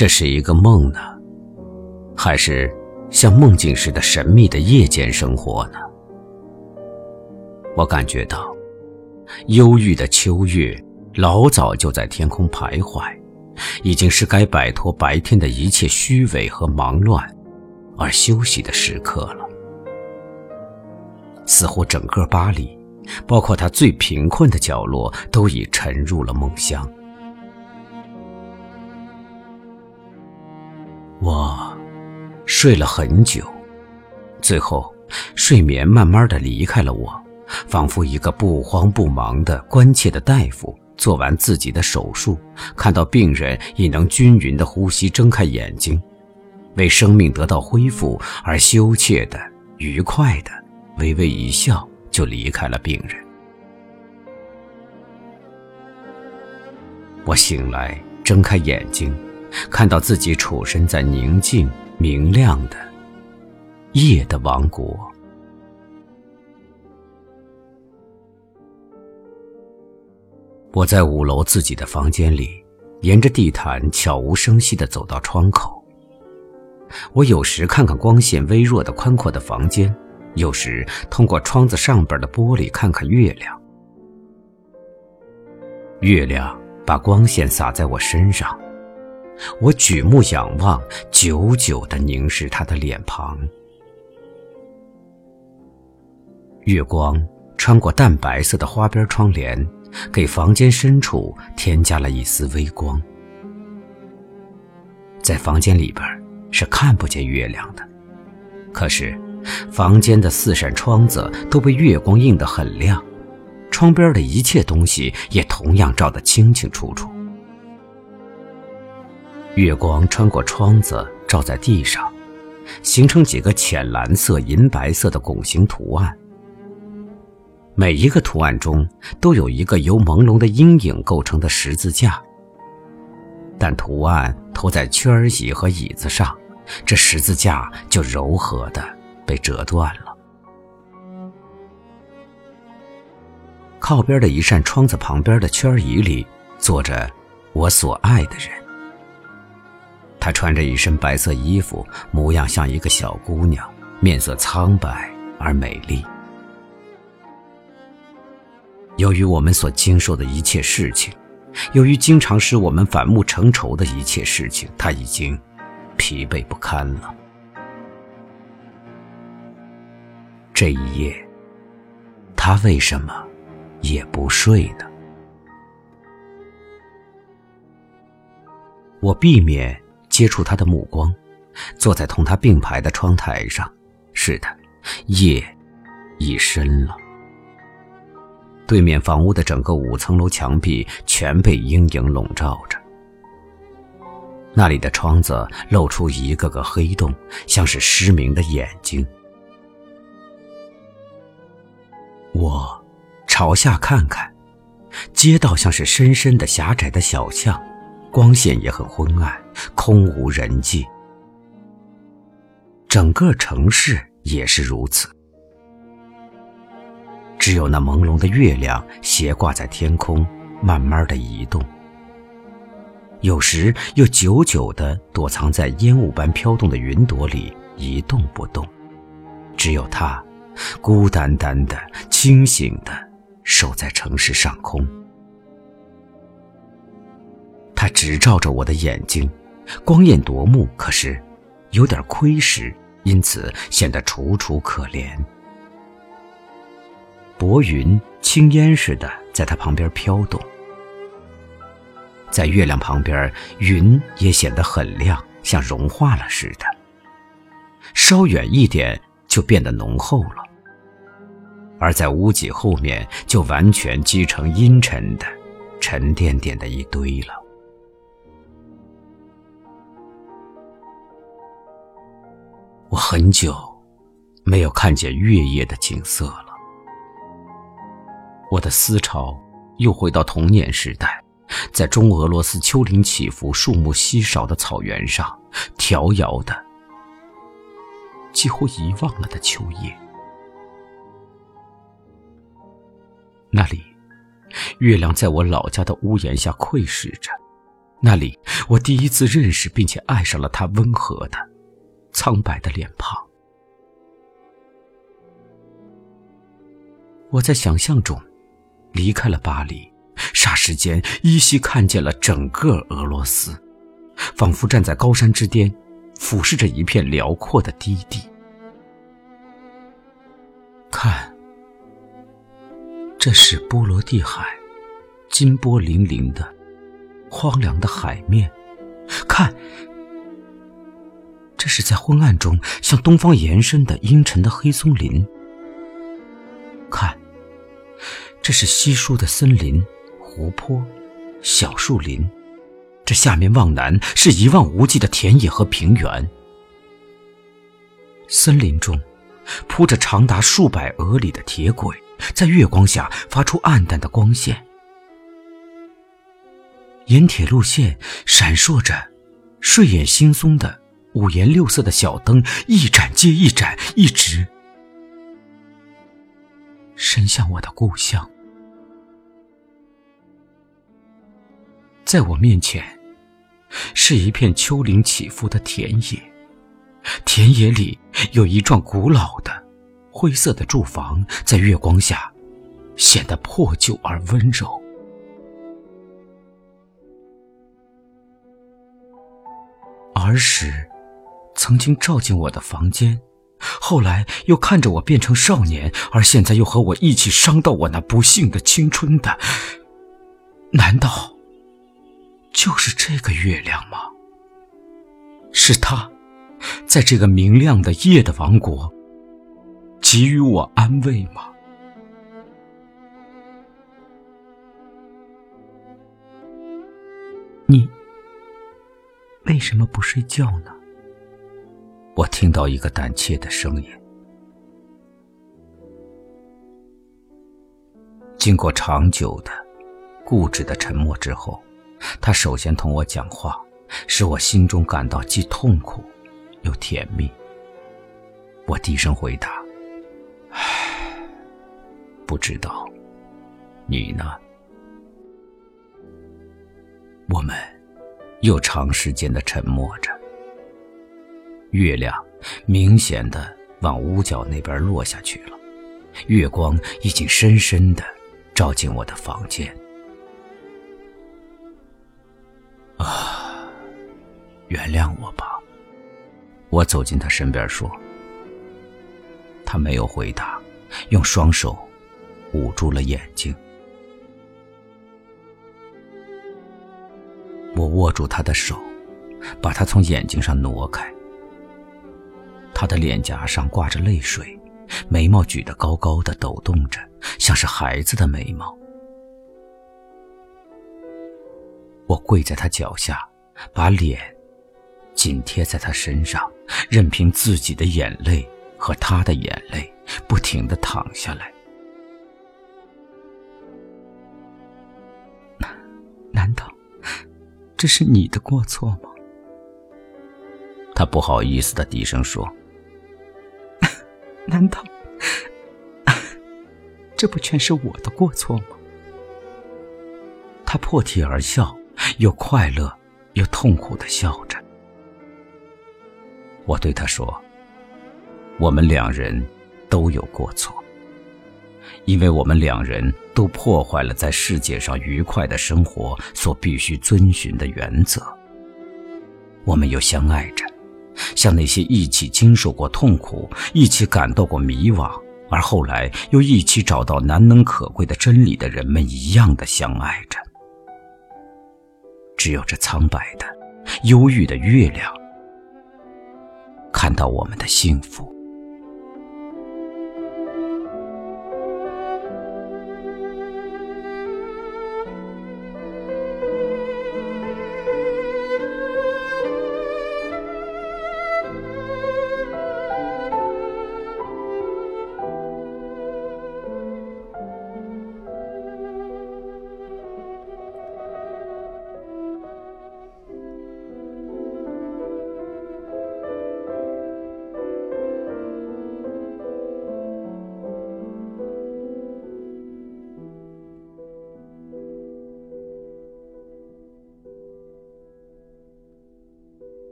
这是一个梦呢，还是像梦境似的神秘的夜间生活呢？我感觉到，忧郁的秋月老早就在天空徘徊，已经是该摆脱白天的一切虚伪和忙乱，而休息的时刻了。似乎整个巴黎，包括它最贫困的角落，都已沉入了梦乡。睡了很久，最后睡眠慢慢的离开了我，仿佛一个不慌不忙的关切的大夫做完自己的手术，看到病人已能均匀的呼吸，睁开眼睛，为生命得到恢复而羞怯的、愉快的，微微一笑就离开了病人。我醒来，睁开眼睛。看到自己处身在宁静明亮的夜的王国，我在五楼自己的房间里，沿着地毯悄无声息地走到窗口。我有时看看光线微弱的宽阔的房间，有时通过窗子上边的玻璃看看月亮。月亮把光线洒在我身上。我举目仰望，久久地凝视他的脸庞。月光穿过淡白色的花边窗帘，给房间深处添加了一丝微光。在房间里边是看不见月亮的，可是房间的四扇窗子都被月光映得很亮，窗边的一切东西也同样照得清清楚楚。月光穿过窗子，照在地上，形成几个浅蓝色、银白色的拱形图案。每一个图案中都有一个由朦胧的阴影构成的十字架，但图案投在圈儿椅和椅子上，这十字架就柔和的被折断了。靠边的一扇窗子旁边的圈椅里，坐着我所爱的人。她穿着一身白色衣服，模样像一个小姑娘，面色苍白而美丽。由于我们所经受的一切事情，由于经常使我们反目成仇的一切事情，她已经疲惫不堪了。这一夜，她为什么也不睡呢？我避免。接触他的目光，坐在同他并排的窗台上。是的，夜已深了。对面房屋的整个五层楼墙壁全被阴影笼罩着，那里的窗子露出一个个黑洞，像是失明的眼睛。我朝下看看，街道像是深深的狭窄的小巷。光线也很昏暗，空无人迹。整个城市也是如此，只有那朦胧的月亮斜挂在天空，慢慢的移动，有时又久久的躲藏在烟雾般飘动的云朵里，一动不动。只有它，孤单单的、清醒的守在城市上空。它只照着我的眼睛，光艳夺目，可是有点亏实，因此显得楚楚可怜。薄云轻烟似的在它旁边飘动，在月亮旁边，云也显得很亮，像融化了似的。稍远一点就变得浓厚了，而在屋脊后面就完全积成阴沉的、沉甸甸的一堆了。我很久没有看见月夜的景色了，我的思潮又回到童年时代，在中俄罗斯丘陵起伏、树木稀少的草原上，迢遥的、几乎遗忘了的秋夜。那里，月亮在我老家的屋檐下窥视着；那里，我第一次认识并且爱上了它温和的、苍白的脸庞。我在想象中离开了巴黎，霎时间依稀看见了整个俄罗斯，仿佛站在高山之巅，俯视着一片辽阔的低地。看，这是波罗的海，金波粼粼的。荒凉的海面，看，这是在昏暗中向东方延伸的阴沉的黑松林。看，这是稀疏的森林、湖泊、小树林，这下面望南是一望无际的田野和平原。森林中铺着长达数百俄里的铁轨，在月光下发出暗淡的光线。沿铁路线闪烁着睡眼惺忪的五颜六色的小灯，一盏接一盏，一直伸向我的故乡。在我面前，是一片丘陵起伏的田野，田野里有一幢古老的灰色的住房，在月光下显得破旧而温柔。儿时，曾经照进我的房间，后来又看着我变成少年，而现在又和我一起伤到我那不幸的青春的，难道就是这个月亮吗？是他，在这个明亮的夜的王国，给予我安慰吗？你。为什么不睡觉呢？我听到一个胆怯的声音。经过长久的、固执的沉默之后，他首先同我讲话，使我心中感到既痛苦又甜蜜。我低声回答：“唉，不知道，你呢？”我们。又长时间的沉默着，月亮明显的往屋角那边落下去了，月光已经深深的照进我的房间。啊，原谅我吧，我走进他身边说。他没有回答，用双手捂住了眼睛。我握住他的手，把他从眼睛上挪开。他的脸颊上挂着泪水，眉毛举得高高的，抖动着，像是孩子的眉毛。我跪在他脚下，把脸紧贴在他身上，任凭自己的眼泪和他的眼泪不停的淌下来。难道？这是你的过错吗？他不好意思的低声说：“难道 这不全是我的过错吗？”他破涕而笑，又快乐又痛苦的笑着。我对他说：“我们两人都有过错。”因为我们两人都破坏了在世界上愉快的生活所必须遵循的原则。我们又相爱着，像那些一起经受过痛苦、一起感到过迷惘，而后来又一起找到难能可贵的真理的人们一样的相爱着。只有这苍白的、忧郁的月亮，看到我们的幸福。